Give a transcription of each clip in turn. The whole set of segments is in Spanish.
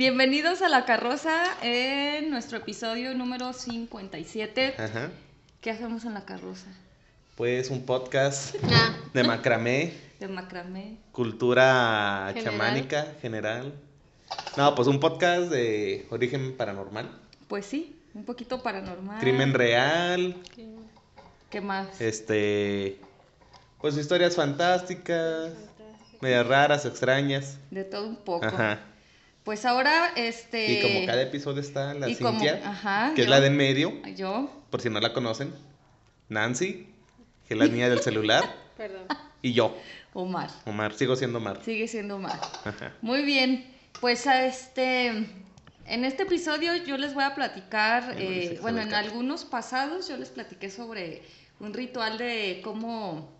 Bienvenidos a La Carroza en nuestro episodio número 57. Ajá. ¿Qué hacemos en La Carroza? Pues un podcast Ah, de macramé, De macramé. cultura General. chamánica general. No, pues un podcast de origen paranormal, Pues sí, un poquito paranormal. crimen real, qué- ¿Qué más? este, pues historias fantásticas, medias raras, extrañas. De todo un poco. Ajá. Pues ahora, este... Y como cada episodio está la y como- Cintia, ajá, que es la de en medio, Yo, por si no la conocen, Nancy, que es la niña del celular, Perdón. y yo, Omar. Omar, sigo siendo Omar. Sigue siendo Omar. Ajá. Muy bien, pues a este, en este episodio yo les voy a platicar, eh, bueno, en algunos pasados yo les platiqué sobre un ritual de cómo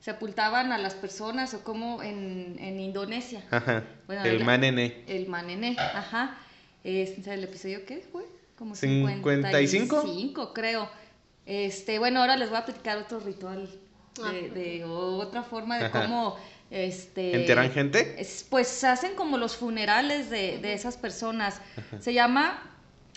sepultaban a las personas o cómo en, en Indonesia. Ajá. Bueno, el la- manené. El manené, ajá. Es el episodio qué fue? Como 55. 55, creo. Este, bueno, ahora les voy a platicar otro ritual Ah, de, ok. de otra forma de Ajá. cómo este ¿Entierran gente? es- pues hacen como los funerales de, de esas personas. Se llama,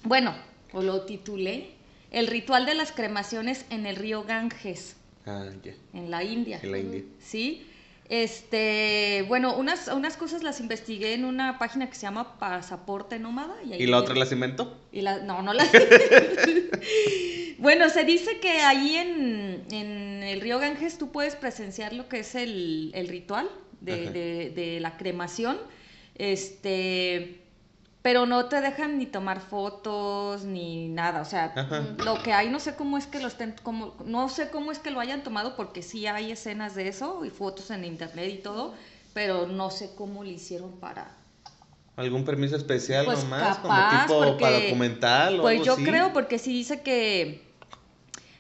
bueno, o lo titulé, el ritual de las cremaciones en el río Ganges, Ah, ya. en la India. En la India. Sí. Este, bueno, unas, unas cosas las investigué en una página que se llama Pasaporte Nómada. Y, ahí ¿Y la otra las inventó? y la, no, no las. bueno, se dice que ahí en, en el río Ganges tú puedes presenciar lo que es el, el ritual de- de la cremación. Este. Pero no te dejan ni tomar fotos ni nada. O sea, Ajá. lo que hay, no sé cómo es que lo estén, como, no sé cómo es que lo hayan tomado, porque sí hay escenas de eso y fotos en internet y todo, pero no sé cómo le hicieron para, ¿Algún permiso especial Pues nomás? capaz, como tipo para porque- documental o Pues algo yo así? creo, porque sí dice que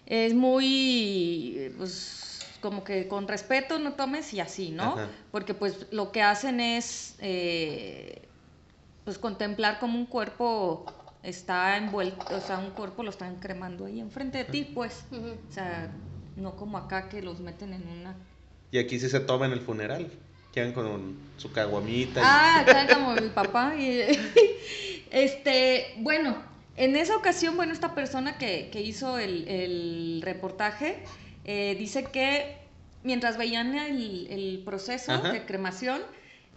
es muy, pues, como que con respeto no tomes y así, ¿no? Ajá. Porque pues lo que hacen es, eh, pues, contemplar como un cuerpo está envuelto, o sea, un cuerpo lo están cremando ahí enfrente de ti, pues. O sea, no como acá que los meten en una... Y aquí sí se toma en el funeral. Quedan con su caguamita. y- Ah, acá como mi papá. y- este, bueno, en esa ocasión, bueno, esta persona que, que hizo el, el reportaje eh, dice que mientras veían el, el proceso Ajá. de cremación,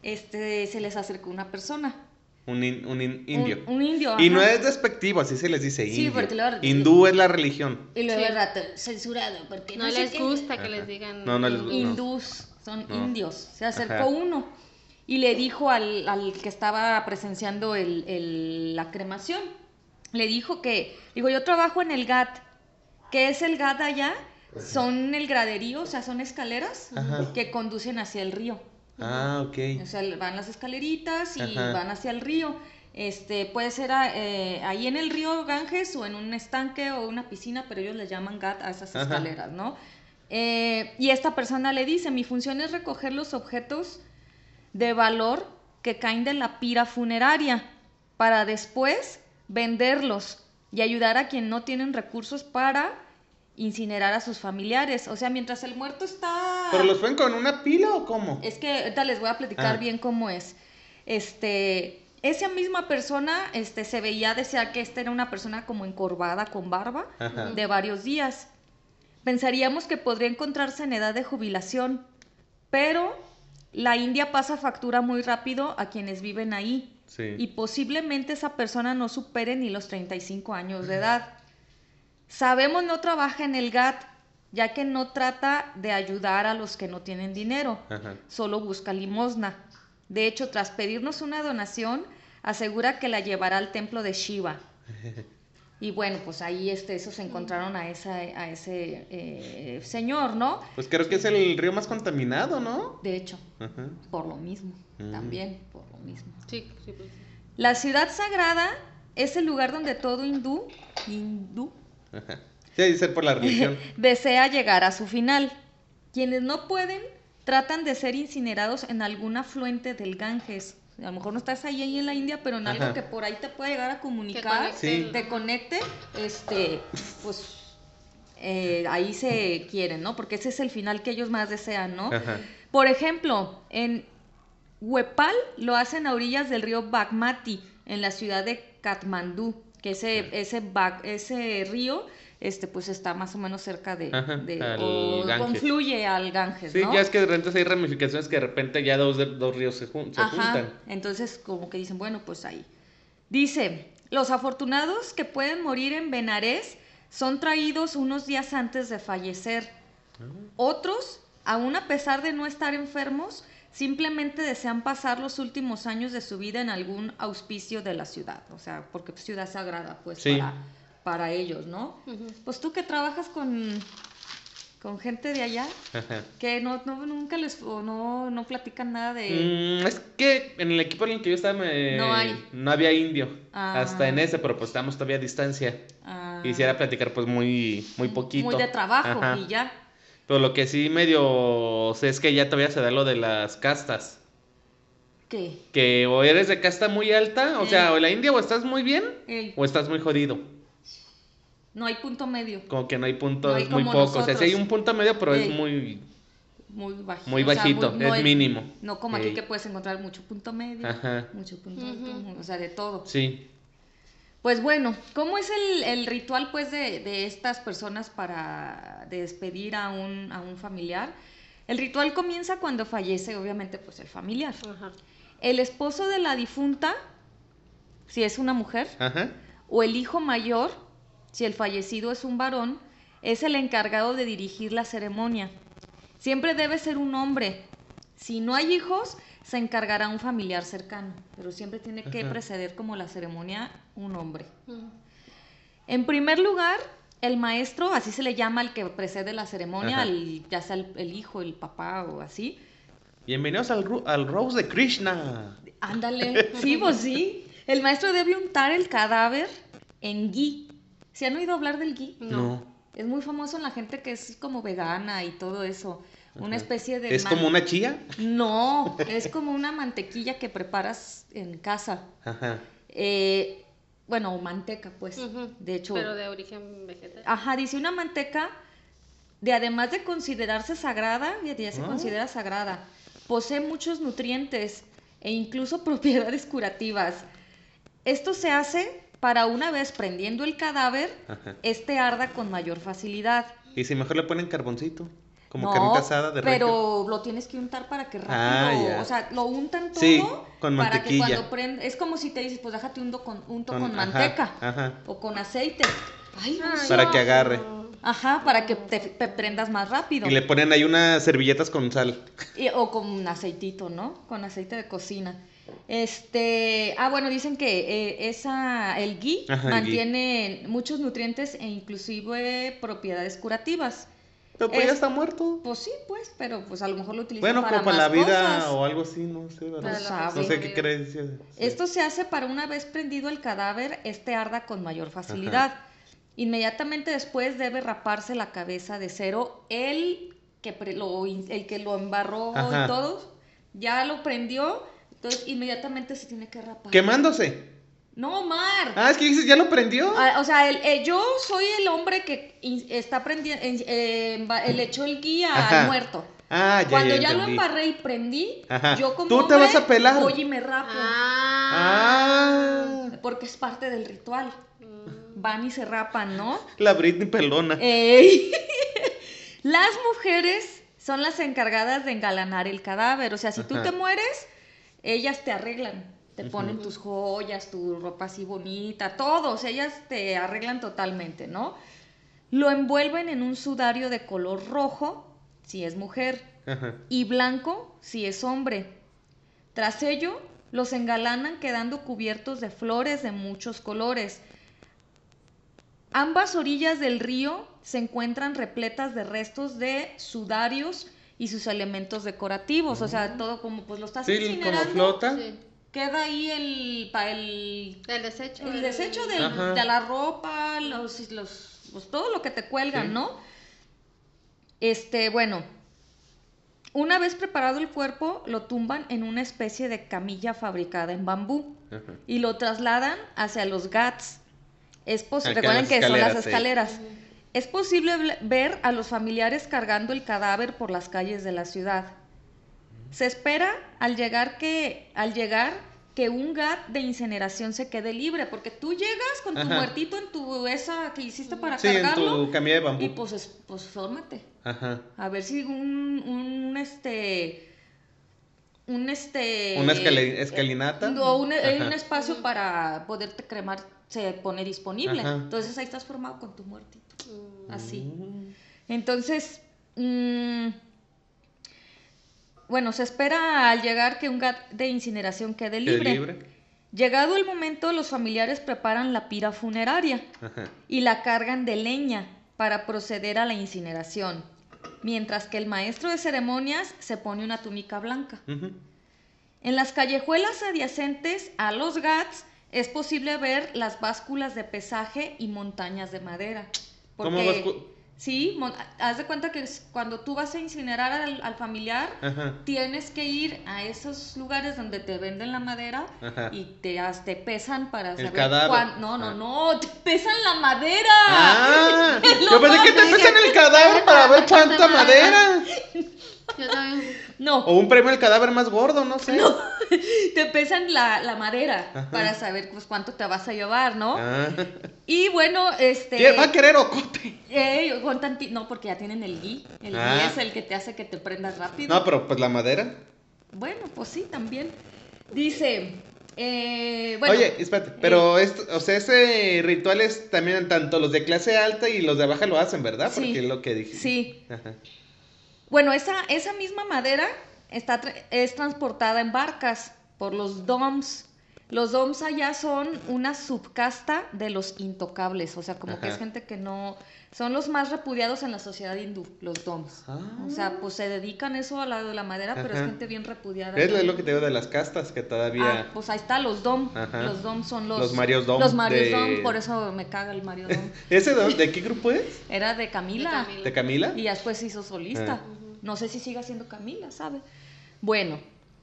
este, se les acercó una persona. Un, in- un in- indio. Un, un indio. y no es despectivo, así se les dice Sí, indio. porque luego- Hindú es la religión. Y luego Sí. el rato, censurado, porque No, les qué". gusta que les digan. No, no les gusta. hindús, son No. indios. Se acercó Ajá. uno y le dijo al, al que estaba presenciando el- el- la cremación, le dijo que, digo, yo trabajo en el GAT. ¿Qué es el GAT allá? Son el graderío, o sea, son escaleras Ajá. que conducen hacia el río. Ah, ok. O sea, van las escaleritas y Ajá. van hacia el río. Este, puede ser ah, eh, ahí en el río Ganges o en un estanque o una piscina, pero ellos le llaman GAT a esas Ajá. escaleras, ¿no? Eh, y esta persona le dice, mi función es recoger los objetos de valor que caen de la pira funeraria para después venderlos y ayudar a quien no tienen recursos para incinerar a sus familiares. O sea, mientras el muerto está... ¿Pero los ven con una pila o cómo? Es que ahorita les voy a platicar Ah. bien cómo es. Este, esa misma persona, este, se veía, decía que esta era una persona como encorvada con barba Ajá. de varios días. Pensaríamos que podría encontrarse en edad de jubilación, pero la India pasa factura muy rápido a quienes viven ahí Sí. y posiblemente esa persona no supere ni los 35 años de edad. Sabemos no trabaja en el GAT, ya que no trata de ayudar a los que no tienen dinero, Ajá. solo busca limosna. De hecho, tras pedirnos una donación, asegura que la llevará al templo de Shiva. Y bueno, pues ahí este, esos encontraron a, esa, a ese eh, señor, ¿no? Pues creo que es el río más contaminado, ¿no? De hecho, Ajá. por lo mismo, Mm. también por lo mismo. Sí, sí, pues. La ciudad sagrada es el lugar donde todo hindú, hindú. Sí, debe ser por la religión. desea llegar a su final. Quienes no pueden tratan de ser incinerados en algún afluente del Ganges. A lo mejor no estás ahí, ahí en la India, pero en algo que por ahí te puede llegar a comunicar, conecte Sí. te conecte, este, pues eh, ahí se quieren, ¿no? Porque ese es el final que ellos más desean, ¿no? Ajá. Por ejemplo, en Huepal lo hacen a orillas del río Bagmati, en la ciudad de Katmandú, que ese, ese, ese río este, pues está más o menos cerca de, Ajá, de- o Ganges. confluye al Ganges, Sí, ¿no? ya es que de repente hay ramificaciones que de repente ya dos, dos ríos se, jun- se Ajá, juntan. entonces como que dicen, bueno, pues ahí. Dice, los afortunados que pueden morir en Benarés son traídos unos días antes de fallecer. Otros, aún a pesar de no estar enfermos, simplemente desean pasar los últimos años de su vida en algún auspicio de la ciudad, o sea, porque es ciudad sagrada, pues Sí. para, para ellos, ¿no? Pues tú que trabajas con, con gente de allá, que no, no nunca les, o no, no platican nada de... Mm, es que en el equipo en el que yo estaba me- No hay. no había indio. Ah. Hasta en ese, pero pues estábamos todavía a distancia. ah, Quisiera platicar pues muy, muy poquito. Muy de trabajo Ajá. y ya. Pero lo que sí medio sé es que ya todavía se da lo de las castas. ¿Qué? Que o eres de casta muy alta, o Eh. sea, o en la India o estás muy bien Ey, o estás muy jodido. no hay punto medio. Como que no hay puntos, No hay muy como pocos. O sea, nosotros. sí hay un punto medio, pero es Ey. muy, Muy bajito. muy o sea, bajito, muy- no es mínimo. No como aquí que puedes encontrar mucho punto medio, Ajá. mucho punto alto, mu- o sea, de todo. Sí. Pues bueno, ¿cómo es el, el ritual pues de, de estas personas para despedir a un, a un familiar? El ritual comienza cuando fallece, obviamente, pues el familiar. Ajá. El esposo de la difunta, si es una mujer, Ajá. o el hijo mayor, si el fallecido es un varón, es el encargado de dirigir la ceremonia. Siempre debe ser un hombre. Si no hay hijos, se encargará un familiar cercano, pero siempre tiene que Ajá. preceder como la ceremonia un hombre. En primer lugar, el maestro, así se le llama al que precede la ceremonia, al- ya sea el, el hijo, el papá o así. Bienvenidos al, al Rose de Krishna. Ándale, sí, pues sí. El maestro debe untar el cadáver en ghee. ¿Se han oído hablar del ghee? No. Es muy famoso en la gente que es como vegana y todo eso. Una especie de... ¿Es como una chía? No, es como una mantequilla que preparas en casa. Ajá. Eh, bueno, manteca, pues. De hecho, Pero de origen vegetal. ajá, dice una manteca de además de considerarse sagrada, ya se Ah. considera sagrada, posee muchos nutrientes e incluso propiedades curativas. Esto se hace para una vez prendiendo el cadáver, Ajá. este arda con mayor facilidad. Y si mejor le ponen carboncito. Como No, carnita asada de pero lo tienes que untar para que rápido, Ah, o sea, lo untan todo Sí, con para que cuando prende, es como si te dices, pues déjate undo con, unto con, manteca ajá. o con aceite. Ay, Ay. Para que agarre. Ajá, para que te, te prendas más rápido. Y le ponen ahí unas servilletas con sal. Y- o con un aceitito, ¿no? Con aceite de cocina. Este, ah, bueno, dicen que eh, esa, el ghee Ajá, el mantiene muchos nutrientes e inclusive propiedades curativas. Pero pues Es- ya está muerto. Pues sí, pues, pero pues a lo mejor lo utilizan Bueno, para como para la vida cosas. o algo así, no sé, ¿verdad? sabe. No sé qué creencia. Esto se hace para una vez prendido el cadáver, este arda con mayor facilidad. Inmediatamente después debe raparse la cabeza de cero. El que, pre- lo, el que lo embarró Ajá. y todo, ya lo prendió, entonces inmediatamente se tiene que rapar. Quemándose. No, Omar. Ah, es que dices, ¿ya lo prendió? Ah, o sea, el- eh, yo soy el hombre que in- está prendiendo, le echó el guía Ajá. al muerto. Ah, ya, Cuando ya, ya, lo embarré y prendí, Ajá. yo como Tú te hombre vas a pelar. voy y me rapo. Ah. Ah, Porque es parte del ritual. Mm. Van y se rapan, ¿no? la Britney pelona. Ey. Las mujeres son las encargadas de engalanar el cadáver. O sea, si tú Ajá. te mueres, ellas te arreglan. Te ponen tus joyas, tu ropa así bonita, todo. O sea, ellas te arreglan totalmente, ¿no? Lo envuelven en un sudario de color rojo, si es mujer, y blanco, si es hombre. Tras ello, los engalanan quedando cubiertos de flores de muchos colores. Ambas orillas del río se encuentran repletas de restos de sudarios y sus elementos decorativos, o sea, todo como pues lo estás Sí, como flota. Sí. Queda ahí el, pa- el, El desecho. el desecho del- de la ropa, los, los, pues, todo lo que te cuelgan, Sí. ¿no? Este, bueno, una vez preparado el cuerpo, lo tumban en una especie de camilla fabricada en bambú Ajá. y lo trasladan hacia los GATS. Es pos- Acá recuerden que son las escaleras, sí. es posible ble- ver a los familiares cargando el cadáver por las calles de la ciudad. Se espera al llegar que, al llegar que un gat de incineración se quede libre, porque tú llegas con tu Ajá. muertito en tu esa que hiciste para Sí, en cargarlo tu camilla de bambú. y pues, es- pues fórmate. Ajá. A ver si un, un este un este ¿Una escali- escalinata? no, un, un espacio para poderte cremar se pone disponible. Ajá. Entonces ahí estás formado con tu muertito. Así. Mm. Entonces, mm, bueno, se espera al llegar que un gat de incineración quede ¿Quede libre. libre? Llegado el momento, los familiares preparan la pira funeraria Ajá. y la cargan de leña para proceder a la incineración, mientras que el maestro de ceremonias se pone una túnica blanca. En las callejuelas adyacentes a los GATS es posible ver las básculas de pesaje y montañas de madera. ¿Cómo Porque, bascu- sí, haz de cuenta que cuando tú vas a incinerar al, al familiar, Ajá. tienes que ir a esos lugares donde te venden la madera Ajá. y te, te pesan para El saber cadáver. cuán- No, no, Ah. no, te pesan la madera. Ah, yo pensé que te pesan el cadáver para ver cuánta ¿Cuánta madera. Yo también. No, O un premio al cadáver más gordo, no sé. te pesan la, la madera Ajá. para saber pues cuánto te vas a llevar, ¿no? Ah. Y bueno, este... ¿Qué- ¿Va a querer ocote? eh, con tanti- No, porque ya tienen el gui. El Ah. gui es el que te hace que te prendas rápido. No, pero pues la madera. Bueno, pues sí, también. Dice... eh, bueno, Oye, espérate, pero esto, o sea, ese ritual es también tanto los de clase alta y los de baja lo hacen, ¿verdad? Sí. Porque es lo que dije. Sí. Ajá. Bueno, esa, esa misma madera está, es transportada en barcas por los DOMS. Los DOMS allá son una subcasta de los intocables, o sea, como que es gente que no... Son los más repudiados en la sociedad hindú, los DOMS. Ah. O sea, pues se dedican eso a la de la madera, pero es gente bien repudiada. Es lo que te digo de las castas, que Ah, todavía... pues ahí está, los DOM. Ajá. Los DOM son los... Los Marios Dom Los Marios de- Dom, por eso me caga el Mario Dom. ¿Ese de, de qué grupo es? Era de Camila. De Camila. ¿De Camila? Y después se hizo solista. Ah. No sé si siga siendo Camila, ¿sabe? Bueno,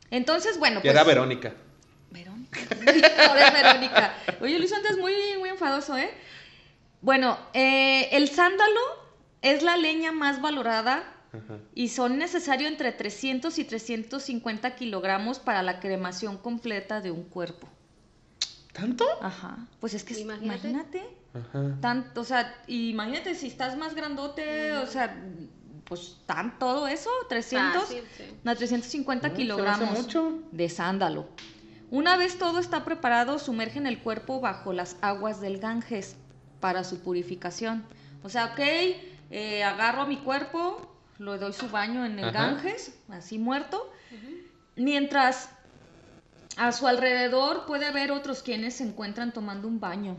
entonces, bueno, pues... era Verónica. Verónica. Oye, Luis antes muy, muy enfadoso, ¿eh? Bueno, eh, el sándalo es la leña más valorada Ajá. y son necesarios entre 300 y 350 kilogramos para la cremación completa de un cuerpo. ¿Tanto? Ajá. Pues es que Imagínate. imagínate. Ajá. Tanto, o sea, imagínate si estás más grandote, o sea, pues tan todo eso, 300, Fácil, sí. no, 350 No, se me hace kilogramos mucho. de sándalo. Una vez todo está preparado, sumergen el cuerpo bajo las aguas del Ganges para su purificación. O sea, ok, eh, agarro a mi cuerpo, le doy su baño en el Ajá. Ganges, así muerto, mientras a su alrededor puede haber otros quienes se encuentran tomando un baño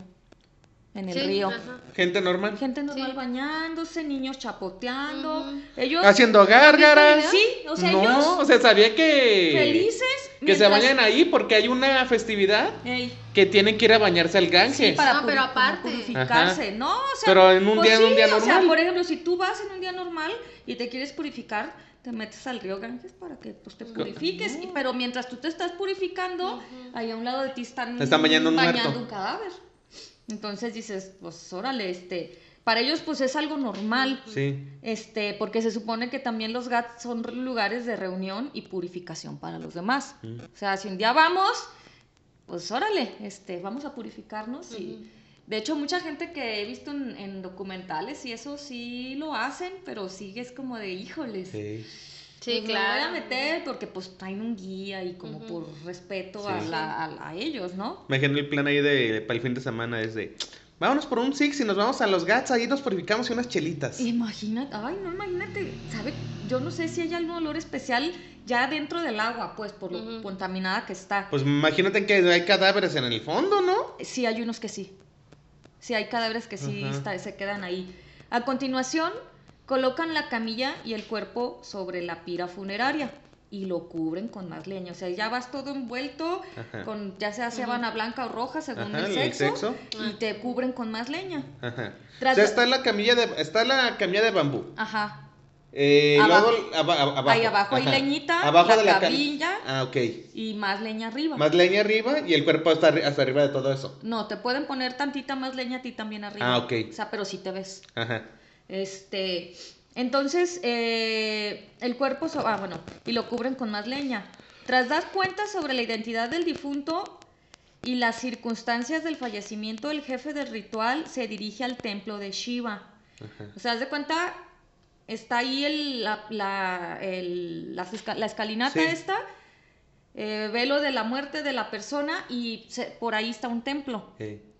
en el Sí, río. ajá. Gente normal. Gente normal Sí. bañándose, niños chapoteando. Ellos Haciendo gárgaras. Sí, o sea, no, ellos o sea, sabía que... felices. Que se mientras- bañan ahí porque hay una festividad Ey, que tienen que ir a bañarse al Ganges. sí, para No, pero puri- aparte. purificarse, ¿no? O sea, Pero en un pues día- en un día O sea, normal. por ejemplo, si tú vas en un día normal y te quieres purificar, te metes al río Ganges para que pues, te purifiques. Y- pero mientras tú te estás purificando, ahí a un lado de ti están, están bañando un cadáver. Entonces dices, pues órale, este, para ellos pues es algo normal. Sí. Este, porque se supone que también los GATS son lugares de reunión y purificación para los demás. Mm. O sea, si un día vamos, pues órale, este, vamos a purificarnos y de hecho mucha gente que he visto en, en documentales y eso sí lo hacen, pero sí es como de híjoles. Sí. Sí, pues me claro. voy a meter porque pues traen un guía y como Ujú. por respeto Sí. a, la- a- a ellos, ¿no? Imagino el plan ahí de para el fin de semana es de vámonos por un Six y nos vamos a los Gats, ahí nos purificamos y unas chelitas. Imagínate, ay, no, imagínate, ¿sabe? Yo no sé si hay algún olor especial ya dentro del agua, pues, por lo contaminada que está. Pues imagínate que hay cadáveres en el fondo, ¿no? Sí, hay unos que sí. Sí, hay cadáveres que sí está- se quedan ahí. A continuación, colocan la camilla y el cuerpo sobre la pira funeraria y lo cubren con más leña. O sea, ya vas todo envuelto Ajá. con ya sea sábana blanca o roja según Ajá, el, el sexo, y te cubren con más leña. Ajá. Tras- Ya está la camilla de está la camilla de bambú. Ajá. Eh, Abajo. luego aba- abajo. Ahí abajo hay leñita, Abajo la de la cam- camilla. Ah, ok. Y más leña arriba. Más leña arriba y el cuerpo está arri- hasta arriba de todo eso. No, te pueden poner tantita más leña a ti también arriba. Ah, ok. O sea, pero sí te ves. Ajá. Este, entonces, eh, el cuerpo, so- ah, bueno, y lo cubren con más leña. Tras dar cuenta sobre la identidad del difunto y las circunstancias del fallecimiento, el jefe del ritual se dirige al templo de Shiva. Ajá. O sea, haz de cuenta, está ahí el, la, la, el- la escalinata Sí. esta, eh, velo de la muerte de la persona y se- por ahí está un templo.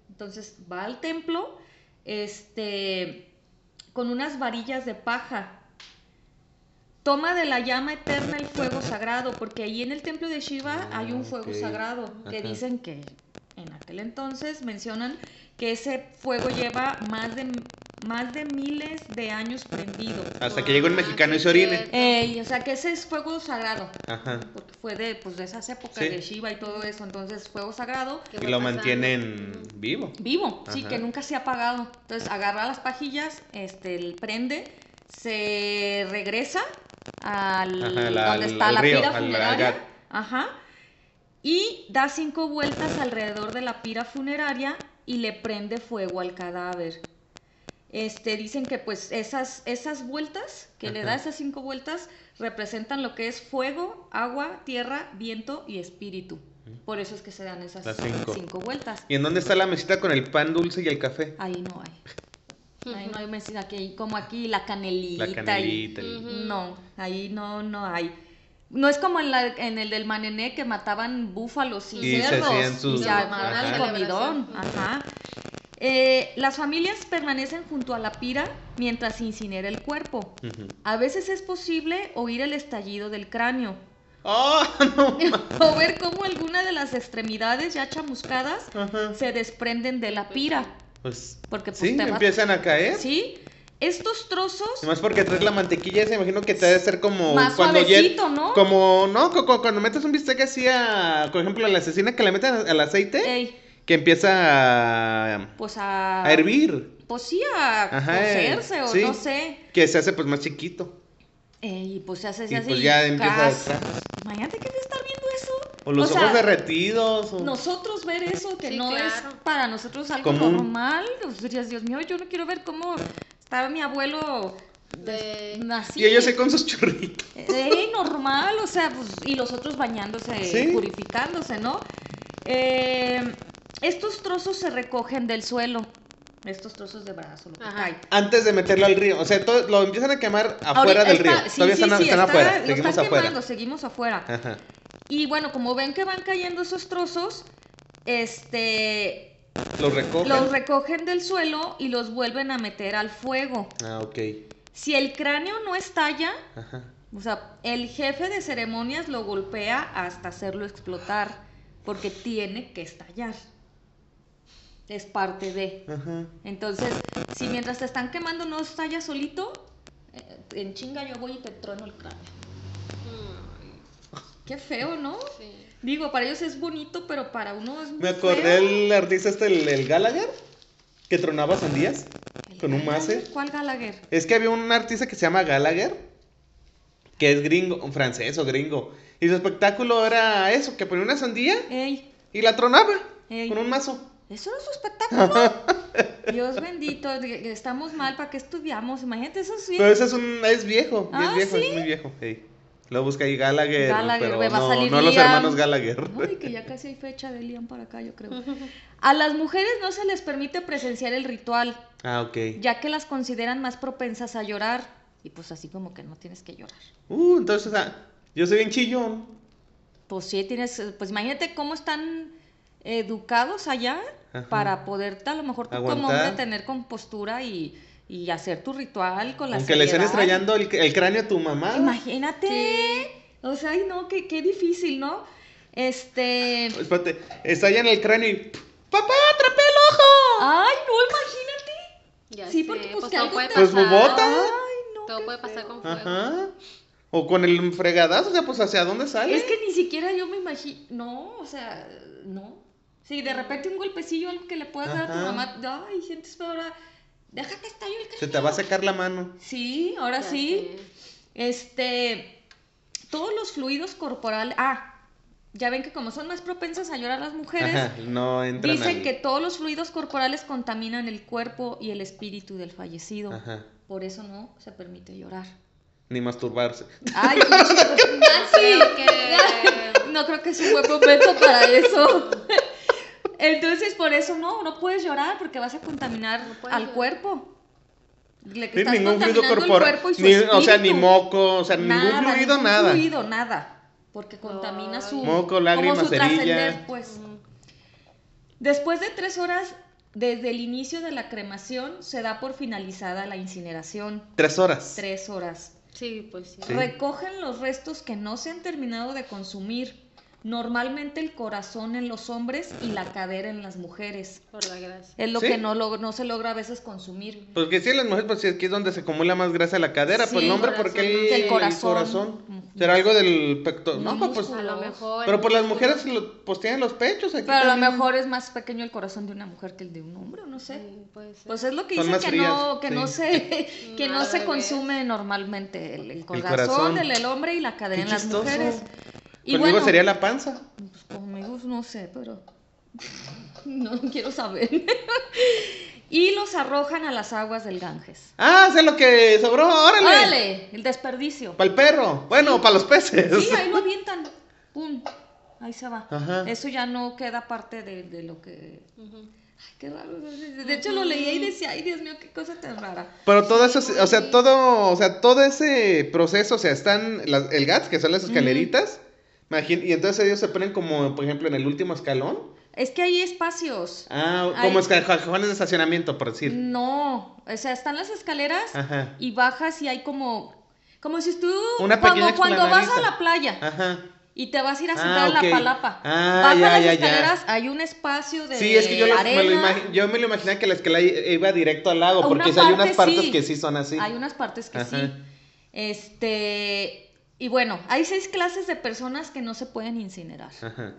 Entonces va al templo, este, con unas varillas de paja. Toma de la llama eterna el fuego sagrado, porque ahí en el templo de Shiva Ah, hay un fuego sagrado, que Ajá. dicen que en aquel entonces mencionan que ese fuego lleva más de, más de miles de años prendido. Hasta que un Ah, mexicano y se orine. Ey, o sea que ese es fuego sagrado, Ajá. porque fue de, pues, de esas épocas Sí. de Shiva y todo eso, entonces fuego sagrado Y lo mantienen vivo. Vivo, sí, que nunca se ha apagado. Entonces agarra las pajillas, este, el prende, se regresa al Ajá, la- donde al- está al la río, pira al funeraria. Ajá. Y da cinco vueltas alrededor de la pira funeraria y le prende fuego al cadáver. Este, dicen que pues esas, esas vueltas, que le da esas cinco vueltas, representan lo que es fuego, agua, tierra, viento y espíritu. Por eso es que se dan esas cinco. cinco vueltas. ¿Y en dónde está la mesita con el pan dulce y el café? Ahí no hay. Ahí no hay mesita aquí, como aquí la canelita. La canelita. No, ahí no, no hay. No es como en, la, en el del Manené que mataban búfalos y, Y se cerdos. hacían sus- y se armaban el comidón. Ajá. Eh, las familias permanecen junto a la pira mientras se incinera el cuerpo. A veces es posible oír el estallido del cráneo ¡Oh! No. o ver cómo alguna de las extremidades ya chamuscadas se desprenden de la pira. Pues, Porque, pues, sí, te empiezan a caer. ¿Sí? Estos trozos Además porque traes la mantequilla, se imagino que te debe ser como Más cuando ya- suavecito, ¿no? Como, no, cuando metes un bistec así a, por ejemplo, a la asesina que le meten al aceite, Ey, que empieza a, pues a... a hervir, Pues sí, a Ajá, eh, cocerse o sí. no sé. que se hace pues más chiquito. Ey, y pues se hace Y así. pues ya empieza cas. a- Imagínate que estar viendo eso. O los O sea, ojos derretidos. o- Nosotros ver eso, que Sí, no claro. es para nosotros algo Común. normal. Pues dirías, Dios mío, yo no quiero ver cómo estaba mi abuelo De- así. Y ellos sí con sus churritos. Ey, normal, o sea, pues, y los otros bañándose, Sí. purificándose, ¿no? Eh, estos trozos se recogen del suelo, estos trozos de brazo, lo que Ajá. cae. Antes de meterlo al río. O sea, todo, lo empiezan a quemar afuera Ahorita del río. sí, Todavía sí, están, sí, están está- afuera. lo Seguimos están afuera. quemando, seguimos afuera. Ajá. Y bueno, como ven que van cayendo esos trozos, este, Los recogen. los recogen del suelo y los vuelven a meter al fuego. Ah, ok. Si el cráneo no estalla, Ajá. o sea, el jefe de ceremonias lo golpea hasta hacerlo explotar, porque tiene que estallar. Es parte de. Ajá. Entonces, si mientras te están quemando no estalla solito, eh, en chinga yo voy y te trueno el cráneo. Ay, Qué feo, ¿no? sí. Digo, para ellos es bonito, pero para uno es muy Me acordé feo. el artista este, el, el Gallagher, que tronaba sandías ¿El con un máser. ¿Cuál Gallagher? Es que había un artista que se llama Gallagher, que es gringo, un francés o gringo. Y su espectáculo era eso, que ponía una sandía Ey, y la tronaba Ey. con un mazo. Eso no es su espectáculo. Dios bendito, estamos mal, ¿para qué estudiamos? Imagínate, eso sí. Pero ese es un es viejo, y Ah, es viejo, ¿sí? es muy viejo. Lo busca ahí Gallagher, Gallagher, pero va a no, salir no los hermanos Gallagher. Ay, que ya casi hay fecha de Liam para acá, yo creo. A las mujeres no se les permite presenciar el ritual, Ah, ok. ya que las consideran más propensas a llorar. Y pues así como que no tienes que llorar. Uh, entonces, o sea, yo soy bien chillón. Pues sí, tienes, pues imagínate cómo están educados allá Ajá. para poderte a lo mejor tú como hombre tener compostura y, y hacer tu ritual con la Aunque le estén seriedad. estrellando el, el cráneo a tu mamá. Imagínate. O sea, ay no, qué, qué difícil, ¿no? Este. Espérate, estalla en el cráneo y. ¡Papá, atrapé el ojo! Ay, no, imagínate. Ya Sí, sé, porque, pues, que todo algo puede te- Pues, pasar. bobota. Ay, no. Todo puede pasar feo. con fuego. Ajá. O con el fregadazo, o sea, pues hacia dónde sale. Es que ni siquiera yo me imagino. No, o sea, no. Si de repente un golpecillo, algo que le puedas dar a tu mamá. Ay, sientes feo ahora. Déjate estallar el Se te va a secar la mano. Sí, ahora Ya sí. Este, todos los fluidos corporales, ah, ya ven que como son más propensas a llorar las mujeres, Ajá, no entran dicen al- que todos los fluidos corporales contaminan el cuerpo y el espíritu del fallecido. Ajá. por eso no se permite llorar. Ni masturbarse. Ay, Nancy, Creo que- no creo que es un buen momento para eso. Entonces, por eso no, no puedes llorar porque vas a contaminar No al llorar. cuerpo. Le Ni estás ningún fluido corporal. cuerpo y su Ni- o sea, ni moco, o sea, ningún Nada, fluido, ningún nada. fluido, nada. Porque contamina su. Ay. Moco, lágrima, como su cerilla. pues. Después de tres horas desde el inicio de la cremación, se da por finalizada la incineración. Tres horas. Tres horas. Sí, pues sí. Sí. Recogen los restos que no se han terminado de consumir. Normalmente el corazón en los hombres y la cadera en las mujeres. Por la gracia. Es lo ¿Sí? que no, no se logra a veces consumir. Porque sí, las mujeres, pues sí, aquí es donde se acumula más grasa la cadera. pues Sí, el hombre, corazón. ¿por qué el, Que el el corazón. corazón? Ujú. ¿Será algo del pecto? Un No, pues, pues. A lo mejor. pero por las mujeres lo- pues tienen los pechos aquí Pero a lo también. mejor es más pequeño el corazón de una mujer que el de un hombre, o no sé. Sí, puede ser. Pues es lo que Son dicen que no, que sí. no se, que no se consume normalmente el, el corazón, corazón. el, el hombre y la cadera Qué en las chistoso. mujeres. Y Conmigo bueno, sería la panza. pues conmigo no sé, pero no quiero saber. y los arrojan a las aguas del Ganges. Ah, sé lo que sobró, órale. ¡Órale! El desperdicio. Para el perro. Bueno, para los peces. Sí, ahí lo avientan. ¡Pum! Ahí se va. Ajá. Eso ya no queda parte de, de lo que... Ay, qué raro. De hecho, lo leía y decía, ay, Dios mío, qué cosa tan rara. Pero todo eso, o sea, todo, o sea, todo ese proceso, o sea, están las- el GATS, que son las escaleritas, imagín- y entonces ellos se ponen como, por ejemplo, en el último escalón. Es que hay espacios. Ah, como esca- cajones de estacionamiento, por decir. No, o sea, están las escaleras Ajá. y bajas y hay como, como si tú, Una como pequeña cuando vas a la playa Ajá. y te vas a ir a Ah, sentar en ok. la palapa. Ah, Bajas ya, las ya, ya. escaleras, hay un espacio de Sí, es que yo, lo- me lo arena. yo me lo imaginaba que la escalera iba directo al lago, Una porque sí hay unas parte partes sí. que sí son así. Hay unas partes que Ajá. sí. Este, y bueno, hay seis clases de personas que no se pueden incinerar. Ajá.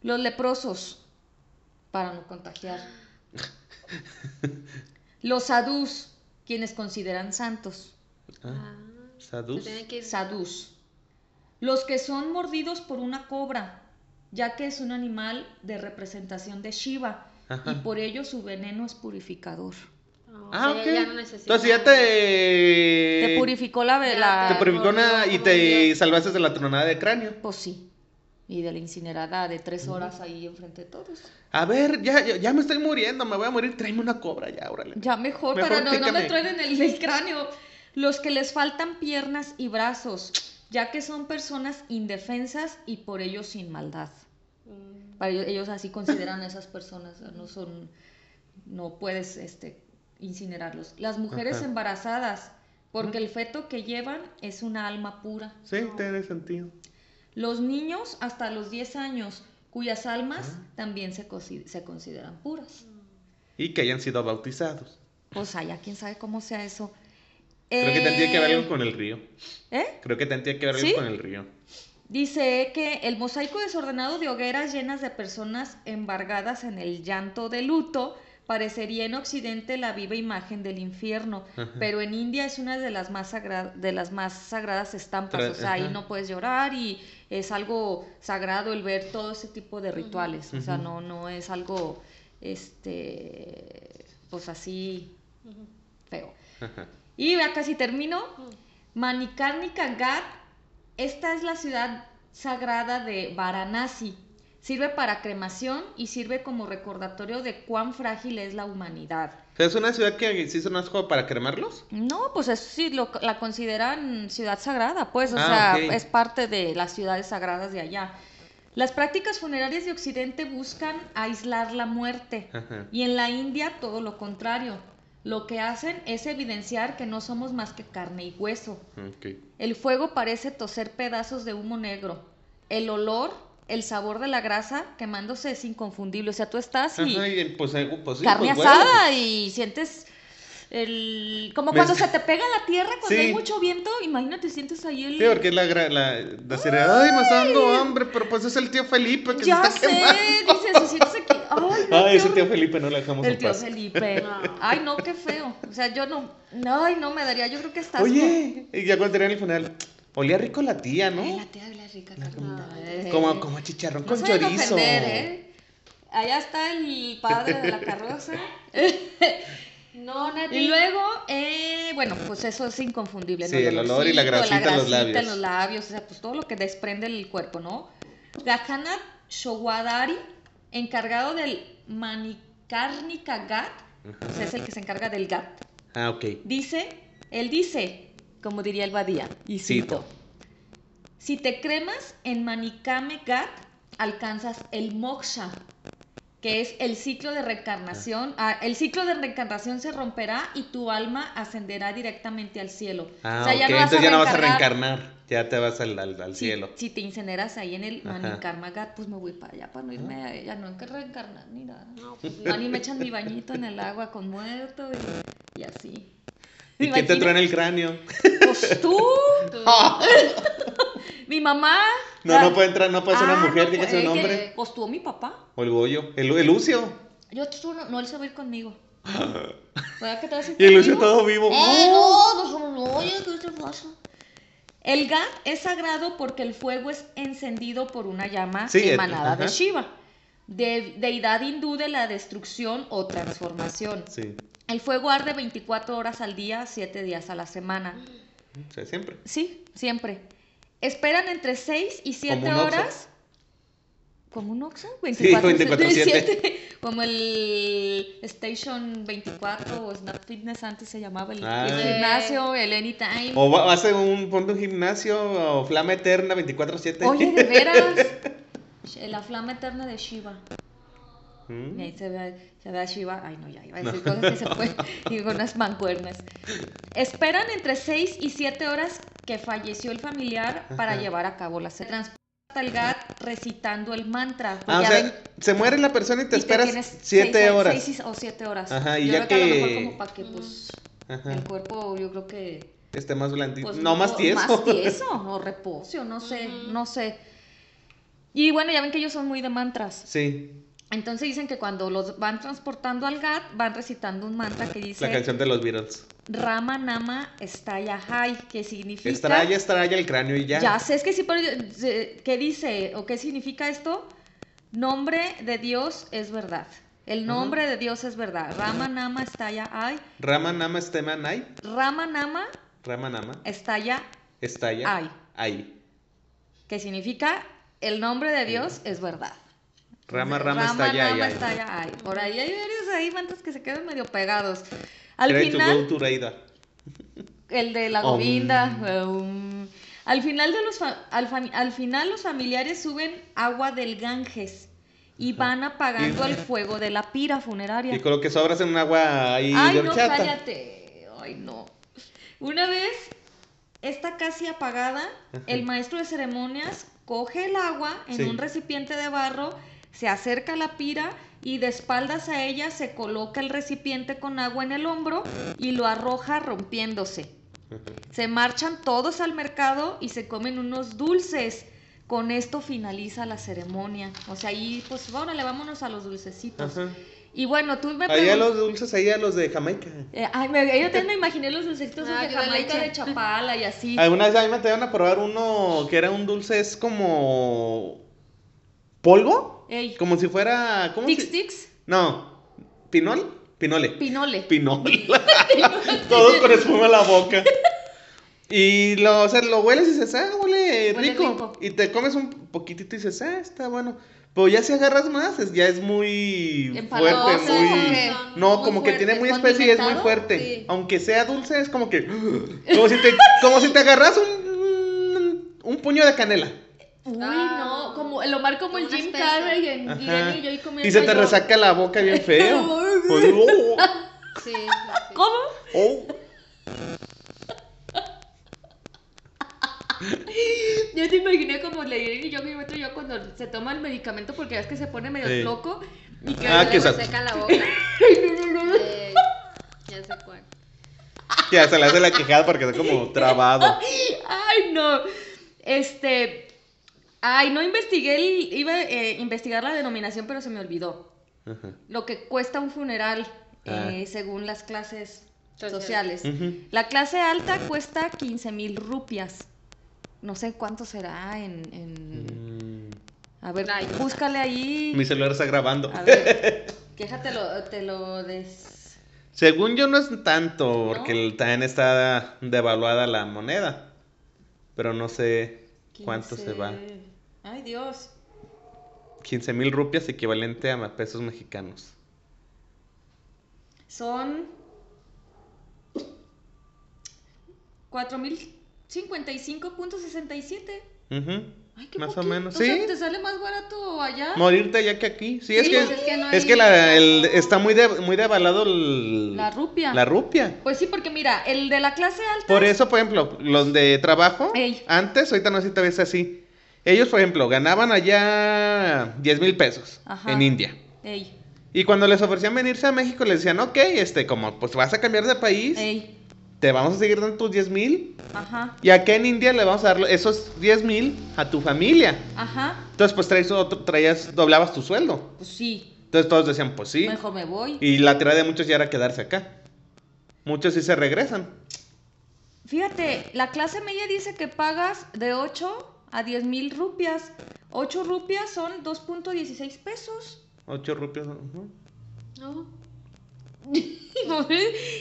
Los leprosos, para no contagiar. Los sadús, quienes consideran santos. Ah, Ah, sadús. que Sadús. Los que son mordidos por una cobra, ya que es un animal de representación de Shiva Ajá. y por ello su veneno es purificador. Ah, o sea, ok. ya- ya no necesita- Entonces ya te... Te purificó la... la- Te purificó una y te Dios. salvaste de la tronada de cráneo. Pues sí. Y de la incinerada de tres horas ahí enfrente de todos. A ver, ya, ya, ya me estoy muriendo, me voy a morir, tráeme una cobra ya, órale. Ya mejor, Mejor para no, no me truenen el, el cráneo. Los que les faltan piernas y brazos, ya que son personas indefensas y por ello sin maldad. Mm, Para ellos, ellos así consideran a esas personas, no son, no puedes este, incinerarlos. Las mujeres Ajá. embarazadas, porque el feto que llevan es una alma pura. Sí, tiene sentido. Los niños hasta los 10 años, cuyas almas Ah. también se, consi- se consideran puras. Y que hayan sido bautizados. Pues allá, quién sabe cómo sea eso. Creo que tendría que ver Eh, algo con el río. ¿Eh? Creo que tendría que ver algo ¿Sí? con el río. Dice que el mosaico desordenado de hogueras llenas de personas embargadas en el llanto de luto parecería en Occidente la viva imagen del infierno, Ajá. pero en India es una de las más, sagra- de las más sagradas estampas, Tra- o sea, ahí no puedes llorar y es algo sagrado el ver todo ese tipo de rituales, o sea, no, no es algo, este, pues así feo. Ajá. Y ya casi termino. Mm. Manikarnika Ghat, esta es la ciudad sagrada de Varanasi. Sirve para cremación y sirve como recordatorio de cuán frágil es la humanidad. Es una ciudad que se hizo unas juego para cremarlos. No, pues es, sí, lo- la consideran ciudad sagrada, pues, o Ah, sea, es parte de las ciudades sagradas de allá. Las prácticas funerarias de Occidente buscan aislar la muerte Ajá. y en la India todo lo contrario. Lo que hacen es evidenciar que no somos más que carne y hueso. El fuego parece toser pedazos de humo negro. El olor, el sabor de la grasa quemándose es inconfundible. O sea, tú estás y Ajá, y pues, pues sí, carne pues, bueno, asada y sientes el... Como Me- cuando se te pega la tierra cuando Sí. hay mucho viento. Imagínate, sientes ahí el... Sí, porque es la, la, la serie, ay, me está dando hambre, pero pues es el tío Felipe que ya se está sé, quemando. dices, o sientes aquí... Ay, no, Ay, qué ese tío. Felipe no lo dejamos El en tío paz. Felipe. No. Ay, no, qué feo. O sea, yo no... Ay, no, me daría, yo creo que estás... Oye, y ya cuando tenían el funeral, olía rico la tía, ¿no? Ay, la tía de la rica Eh. Como, como chicharrón No con chorizo. ofender, ¿eh? Allá está el padre de la carroza. No, Nati. Y luego, eh, bueno, pues eso es inconfundible. Sí, el olor y la grasita en los labios. en los labios, o sea, pues todo lo que desprende el cuerpo, ¿no? Gajana Showadari, encargado del Manikarnika Gat, o sea, es el que se encarga del Gat, Ah, ok. dice, él dice, como diría el Badía, y Cito. cito, si te cremas en Manikame Gat, alcanzas el moksha, que es el ciclo de reencarnación. Ah, el ciclo de reencarnación se romperá y tu alma ascenderá directamente al cielo. Ah, O sea, ya no Entonces ya no vas a reencarnar. Ya te vas al, al, al Si, cielo. si te incineras ahí en el Ajá. Manikarma Gat, pues me voy para allá para no irme, a- ya no hay que reencarnar ni nada. No, pues No, ni me echan mi bañito en el agua con muerto y, y así. ¿Y quién te truena el cráneo? Pues tú, tú. mi mamá. No, no puede entrar, no puede ser una Ah, mujer, no dígase un hombre. Pues tú, mi papá. O el Goyo. El, el Lucio. Yo tú no, no, él se va a ir conmigo. ¿Verdad que te vas a ir Y el Lucio todo vivo. Eh, no, no, no, no, oye, ¿qué te pasa? El Gat es sagrado porque el fuego es encendido por una llama Sí, emanada de. Shiva, de- deidad hindú de la destrucción o transformación. Sí. El fuego arde 24 horas al día, 7 días a la semana. O sea, siempre. Sí, siempre. Esperan entre 6 y 7 Como horas. ¿Como un Oxxo? 24, 24/7. Como el Station 24 o Snap Fitness antes se llamaba el, Ah. el gimnasio, el Anytime. O va, vas a un, ponte un gimnasio o flama eterna 24-7. Oye, de veras. La flama eterna de Shiva. Mm. Y ahí se ve, se ve a Shiva. Ay, no, ya iba a decir cosas que se pueden. Y con unas mancuernas. Esperan entre 6 y 7 horas que falleció el familiar para Ajá. llevar a cabo la Se transporta el GAT recitando el mantra. Ah, o sea, ven- se muere la persona y te y esperas tienes 7 seis- horas. seis o 7 horas. Ajá, y yo ya creo que a lo mejor que- como para que pues Ajá. el cuerpo, yo creo que Este más blandito. pues, no, más o- tieso. Más tieso, o reposo, no sé, Ujú. no sé. Y bueno, ya ven que ellos son muy de mantras. Sí, Entonces dicen que cuando los van transportando al GAT, van recitando un mantra que la dice canción de los Beatles. Rama Nama Estaya Hai, que significa... Estralla, estralla el cráneo y ya. Ya sé, es que sí, pero ¿qué dice o qué significa esto? Nombre de Dios es verdad. El nombre de Dios es verdad. Rama Nama Estaya Hai. Rama Nama Estema Nai. Rama Nama Rama Nama. Estaya Estalla. Ay. Ahí. que significa el nombre de Dios es verdad. Rama, rama, Rama, estalla. Nama, ahí, ahí. Estaya Ai. Por ahí hay varios ahí mantras que se quedan medio pegados. Al Try to final, go to. El de la. Govinda. um, al, final de los al, al final los familiares suben agua del Ganges y van apagando el fuego de la pira funeraria. Y con lo que sobras en un agua ahí Ay, de no, cállate. Ay, no. Una vez, está casi apagada, el maestro de ceremonias coge el agua en Sí. un recipiente de barro, se acerca a la pira y de espaldas a ella se coloca el recipiente con agua en el hombro y lo arroja rompiéndose. Se marchan todos al mercado y se comen unos dulces. Con esto finaliza la ceremonia. O sea, ahí, pues, órale, vámonos a los dulcecitos. Ajá. Y bueno, tú me Ahí a pregun- los dulces, ahí a los de Jamaica. eh, ay, me, yo también me imaginé los dulcecitos Ah, de de Jamaica de Chapala y así. Alguna vez a mí me te a probar uno que era un dulce, es como. ¿Polvo? Ey, Como si fuera. ¿Cómo Tix se- Tix, No. ¿Pinol? Pinole. Pinole. Pinol. Todo con espuma en la boca. Y lo, o sea, lo hueles y dices, ah, huele Huele rico. rico. Y te comes un poquitito y dices, ah, está bueno. Pero ya si agarras más, es- ya es muy fuerte, muy... No, Muy como que tiene muy especie y es muy fuerte. Sí. Aunque sea dulce, es como que... Como si te, como si te agarras un, un puño de canela. Uy, Ah. no, como el Omar como el Jim especie. Carrey en. Irene y yo y comiendo Y se te resaca la boca bien feo. Pues, oh, Sí, sí. ¿Cómo? oh. Yo te imaginé como le Irene y yo mi momento yo cuando se toma el medicamento porque es que se pone medio Sí. loco y que Ah, Le que sa- seca la boca. Eh, ya sé cuál. Ya se le hace la quejada porque está como trabado. Ay, no. Este. Ay, no investigué el. Iba a eh, investigar la denominación, pero se me olvidó. Ajá. Lo que cuesta un funeral Ah. eh, según las clases Sociales. La clase alta cuesta 15 mil rupias. No sé cuánto será en. en- Mm, A ver, Ay, no. búscale ahí. Mi celular está grabando. A ver, déjate lo, te lo des. Según yo no es tanto, porque el- también está devaluada la moneda. Pero no sé cuánto se va. 15. Ay, Dios. 15 mil rupias equivalente a pesos mexicanos. Son 4.055.67. Ujú, Ay, qué Más o menos, O sea, sí. ¿Te sale más barato allá? Morirte allá que aquí. Sí, es que, pues es que no es hay que la- el- caso. está muy, de, muy devaluado el- La rupia. La rupia. Pues sí, porque mira, el de la clase alta. Por eso, por ejemplo, los de trabajo, Ey. antes, ahorita no sé si todavía es así. Ellos, por ejemplo, ganaban allá 10 mil pesos Ajá. en India. Ey, Y cuando les ofrecían venirse a México, les decían, ok, este, como pues vas a cambiar de país, ey, te vamos a seguir dando tus 10 mil. ajá, Y acá en India le vamos a dar esos 10 mil a tu familia. ajá. Entonces, pues traes otro, traías, doblabas tu sueldo. Pues sí, Entonces todos decían, pues sí. mejor me voy. Y la tirada de muchos ya era quedarse acá. Muchos sí se regresan. Fíjate, la clase media dice que pagas de 8 a 10 mil rupias. 8 rupias son 2.16 pesos. 8 rupias. No.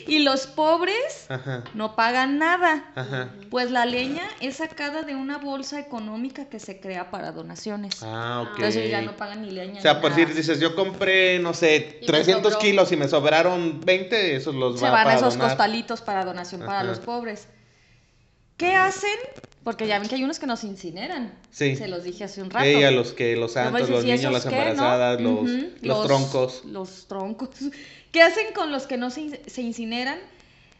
y los pobres Ajá, no pagan nada. ajá. Pues la leña es sacada de una bolsa económica que se crea para donaciones. Ah, ok. Entonces ya no pagan ni leña. O sea, por decir, dices, yo compré, no sé, Y me 300 sobró. kilos y me sobraron 20, esos los se va van para esos donar. costalitos para donación para los pobres. ¿Qué hacen? Porque ya ven que hay unos que nos incineran. Sí. Se los dije hace un rato. Ey, a los que, los santos, los ¿y niños, las qué, no? embarazadas, los, troncos. Los troncos. ¿Qué hacen con los que no se, in- se incineran?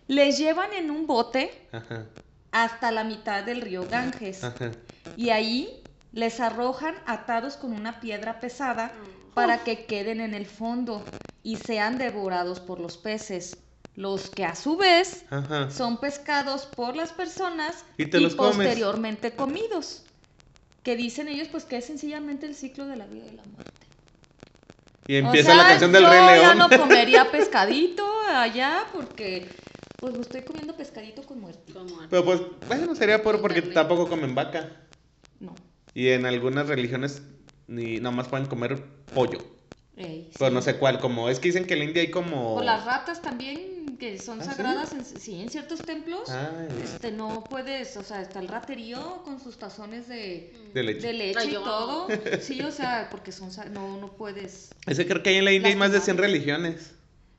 Les llevan en un bote Ajá, hasta la mitad del río Ganges. ajá. Y ahí les arrojan atados con una piedra pesada para que queden en el fondo y sean devorados por los peces. Los que a su vez Ajá. son pescados por las personas Y te los comes. posteriormente comidos. Que dicen ellos pues que es sencillamente el ciclo de la vida y la muerte. Y O empieza sea, la canción del yo Rey ya León. no comería pescadito allá porque pues lo estoy comiendo pescadito con muerte. Pero pues, bueno, sería por, porque tampoco comen vaca. No. Y en algunas religiones ni nomás pueden comer pollo. Ey, Pero sí. no sé cuál, como es que dicen que en la India hay como... O las ratas también, que son ¿Ah, sí? sagradas, en, sí, en ciertos templos. Ay, Este, no puedes, o sea, está el raterío con sus tazones de, de leche. de leche Ay, y yo todo. Sí, o sea, porque son, no, no puedes. Ese creo que hay en la India hay más de 100 Lastimar. religiones.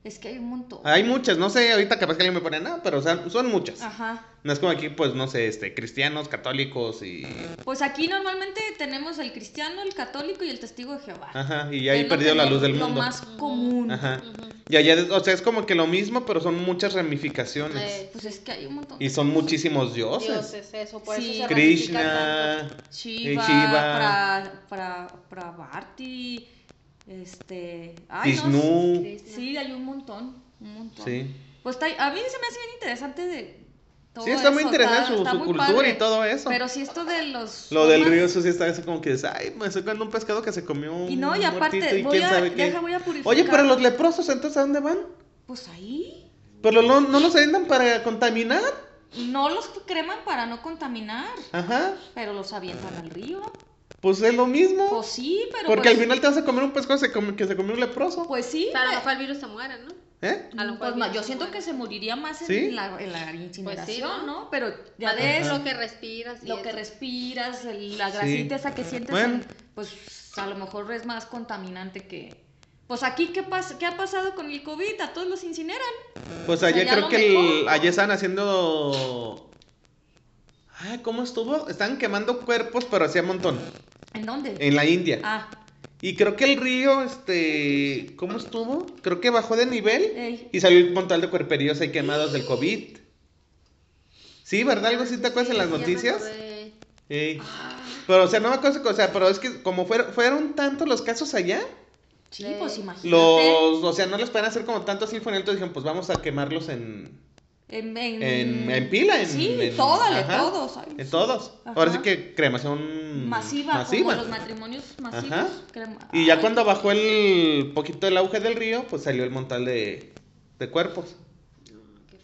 Es que hay un montón. Hay muchas, no sé, ahorita capaz que alguien me pone nada, pero o sea, son muchas. Ajá. No es como aquí, pues, no sé, este, cristianos, católicos y... Pues aquí normalmente tenemos el cristiano, el católico y el testigo de Jehová. Ajá, y ahí lo perdido la luz del Lo mundo. más común. Ajá. Y allá, o sea, es como que lo mismo, pero son muchas ramificaciones. Eh, Pues es que hay un montón. Y son muchísimos dioses. Dios es eso, por Sí. eso se Krishna, tanto. Shiva, Shiva. Pra, pra, Pravarti, este... ay, no. Sí, hay un montón, un montón. Sí. Pues está, a mí se me hace bien interesante de todo Sí, está muy eso, interesante su, está su muy cultura padre. y todo eso. Pero si esto de los... Lo del río, eso sí está eso como que dices, ay, me estoy comiendo un pescado que se comió un Y no, y aparte, y voy quién a- sabe qué. deja, voy a purificar. Oye, pero los leprosos, entonces, ¿a dónde van? Pues ahí. Pero no, no los avientan para contaminar. No los creman para no contaminar, Ajá, pero los avientan al río. Pues es lo mismo. Pues sí, pero Porque pues, al final te vas a comer un pescado que se come- que se comió un leproso. Pues sí. O sea, a lo pe- mejor el virus se muere, ¿no? ¿Eh? a lo pues, yo siento muere. que se moriría más en, Pues la, en la incineración, ¿no? ¿no? Pero ya ves lo que respiras lo que respiras, el- la Sí. grasita esa que sientes, Bueno. en- pues a lo mejor es más contaminante que... Pues aquí, ¿qué, pas- ¿qué ha pasado con el COVID? A todos los incineran. Pues ya creo que el, allá estaban haciendo... Ay, ¿cómo estuvo? Estaban quemando cuerpos, pero hacía un montón. ¿En dónde? En la India. Ah, Y creo que el río, este, ¿cómo estuvo? Creo que bajó de nivel Ey. y salió un montón de cuerperíos ahí quemados del COVID. Sí, ¿verdad? ¿Algo así te acuerdas en las noticias? Ey. Pero, o sea, no me acuerdo, o sea, pero es que como fueron, fueron tantos los casos allá, sí, Sí. pues imagínate. los, o sea, no les pueden hacer como tantos así, entonces dijeron, pues vamos a quemarlos en, En, en, en, en pila, en, Sí, en- tódale, ajá, todos. ay, En sí. todos. Ajá. Ahora sí que cremación Masiva, masiva. como los matrimonios masivos. Ajá. crema- Y ya Ay, cuando bajó el poquito el auge del río, pues salió el montal de, de cuerpos.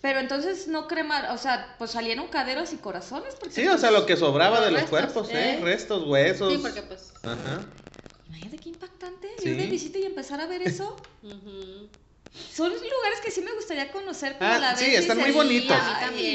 Pero entonces no cremar, o sea, pues salieron caderos y corazones. Porque, Sí, o sea, lo que sobraba de los restos, cuerpos, ¿eh? ¿eh? Restos, huesos. Sí, porque pues. Ajá. Imagínate qué impactante. Sí. Ir de visita y empezar a ver eso. ujú. Son lugares que sí me gustaría conocer, pero a Ah, la vez sí, están muy bonitos.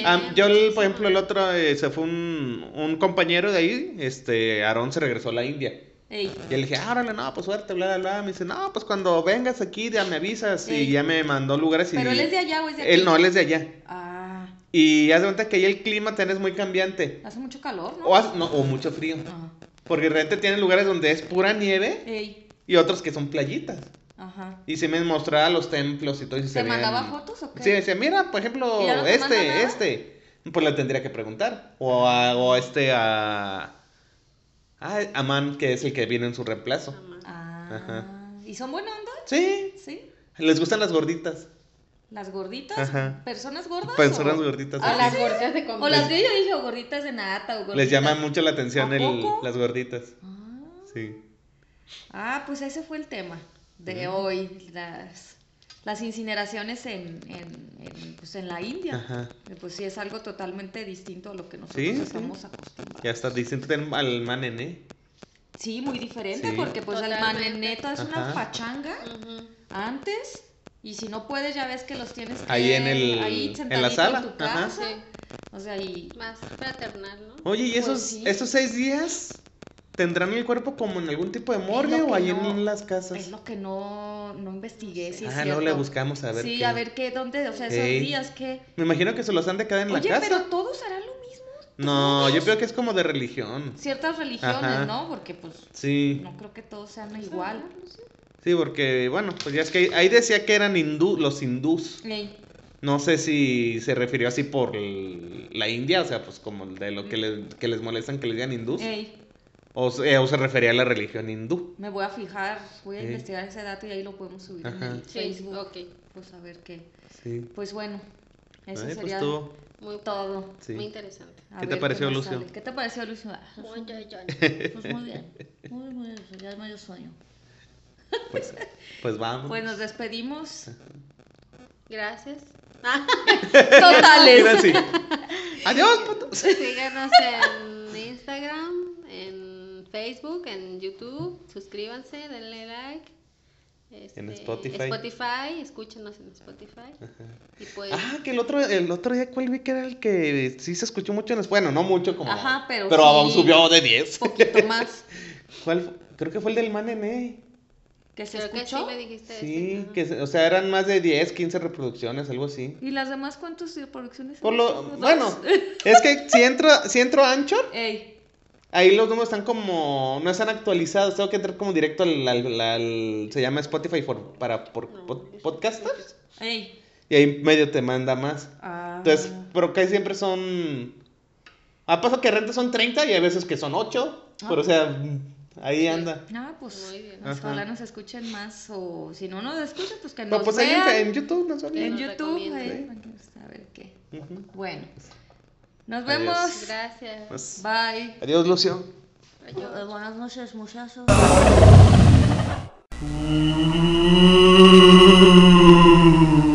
Ah, yo, el- por ejemplo, el otro, eh, se fue un, un compañero de ahí, este, Aarón se regresó a la India. Ey, Y le dije, ah, órale, no, pues suerte, bla, bla, bla. Me dice, no, pues cuando vengas aquí ya me avisas. Ey. Y ya me mandó lugares y... Pero él es de allá o es de aquí. Él no, él es de allá. Ah, Y haz de cuenta que ahí el clima es muy cambiante. hace mucho calor, ¿no? O, hace- no, o mucho frío. Ajá. Porque de repente tienen lugares donde es pura nieve Ey, y otros que son playitas. Ajá. Y se me mostraba los templos y todo. Y se ¿Te veían- mandaba fotos o qué? Sí, decía, mira, por ejemplo, ¿Y ya no te manda este, este. Pues le tendría que preguntar. O a, o a este, a... A Aman, que es el que viene en su reemplazo. Ah, Ajá. ¿y son buena onda? Sí, Sí. les gustan las gorditas. ¿Las gorditas? Ajá. ¿Personas gordas? Personas o... gorditas. A así. las gordas de O comer. las que yo dije, o gorditas de nata o gorditas. Les llama mucho la atención ¿A el, las gorditas. Ah. Sí. Ah, pues ese fue el tema de hoy, las, las incineraciones en, en, en, pues en la India. Ajá. Eh, Pues sí, es algo totalmente distinto a lo que nosotros Sí, sí. estamos acostumbrados. Ya está distinto del- al manené. Sí, muy diferente, Sí. porque pues el Totalmente. maneneto es una pachanga antes, y si no puedes, ya ves que los tienes que- Ahí en el- ahí en la sentadito sala, tu ajá. casa. Sí, O sea, y más fraternal, ¿no? Oye, ¿y Pues esos, sí. esos seis días tendrán el cuerpo como en algún tipo de morgue o ahí no- en las casas? es lo que no, no investigué, si es ah, luego le buscamos a ver. sí, qué. a ver qué, dónde, o sea, esos Ey. días que... Me imagino que se los han de quedar en Oye, la casa. pero todos harán lo mismo. No, yo creo que es como de religión. Ciertas religiones, Ajá. ¿no? Porque pues Sí, no creo que todos sean igual. sí, porque, bueno, pues ya es que ahí decía que eran hindú, los hindús. Ey, No sé si se refirió así por el- la India, o sea, pues como de lo que, le- que les molestan que les digan hindús. ey, O, se- o se refería a la religión hindú. me voy a fijar, voy a investigar ese dato y ahí lo podemos subir en Ajá. el Sí, Facebook. ok. Pues a ver qué. Sí. Pues bueno, eso Ay, pues sería estuvo- Muy, todo. sí. muy interesante. A ¿Qué te pareció, Lucio? ¿Qué te pareció, Lucio? Ay. Pues muy bien. Muy, muy bien. Ya es medio sueño. Pues, pues vamos. Pues nos despedimos. Gracias. Totales. sí. Adiós, putos. síganos en Instagram, en Facebook, en YouTube. Suscríbanse, denle like. Este, En Spotify. Spotify, escúchenos en Spotify. Y pues, Ah, que el otro, el otro día, ¿cuál vi que era el que sí se escuchó mucho en Bueno, no mucho como. Ajá, pero Pero sí. subió de 10. poquito más. ¿Cuál? fue? Creo que fue el del Manené. ¿Que se creo que sí escuchó? me dijiste Sí, que, o sea, eran más de 10, 15 reproducciones, algo así. ¿Y las demás cuántas reproducciones? Por lo, bueno, es que si entro, si entro a Anchor, Ey, ahí los números están como, no están actualizados, tengo que entrar como directo al, al- al- se llama Spotify for- para por, No, pod- podcasters, ey. y ahí medio te manda más. Ah. Entonces, pero casi siempre son, a paso que renta son 30 y hay veces que son 8, Ah. pero o sea, ahí Sí. anda. Ah, pues Muy bien. ojalá nos escuchen más o si no nos escuchan, pues que Pero nos pues ahí en, en YouTube no sabía. en nos YouTube. recomienden. ahí, a ver qué. Bueno, nos Adiós. vemos. Gracias. Pues, Bye. adiós, Lucio. Adiós. Buenas noches, muchachos. Mm.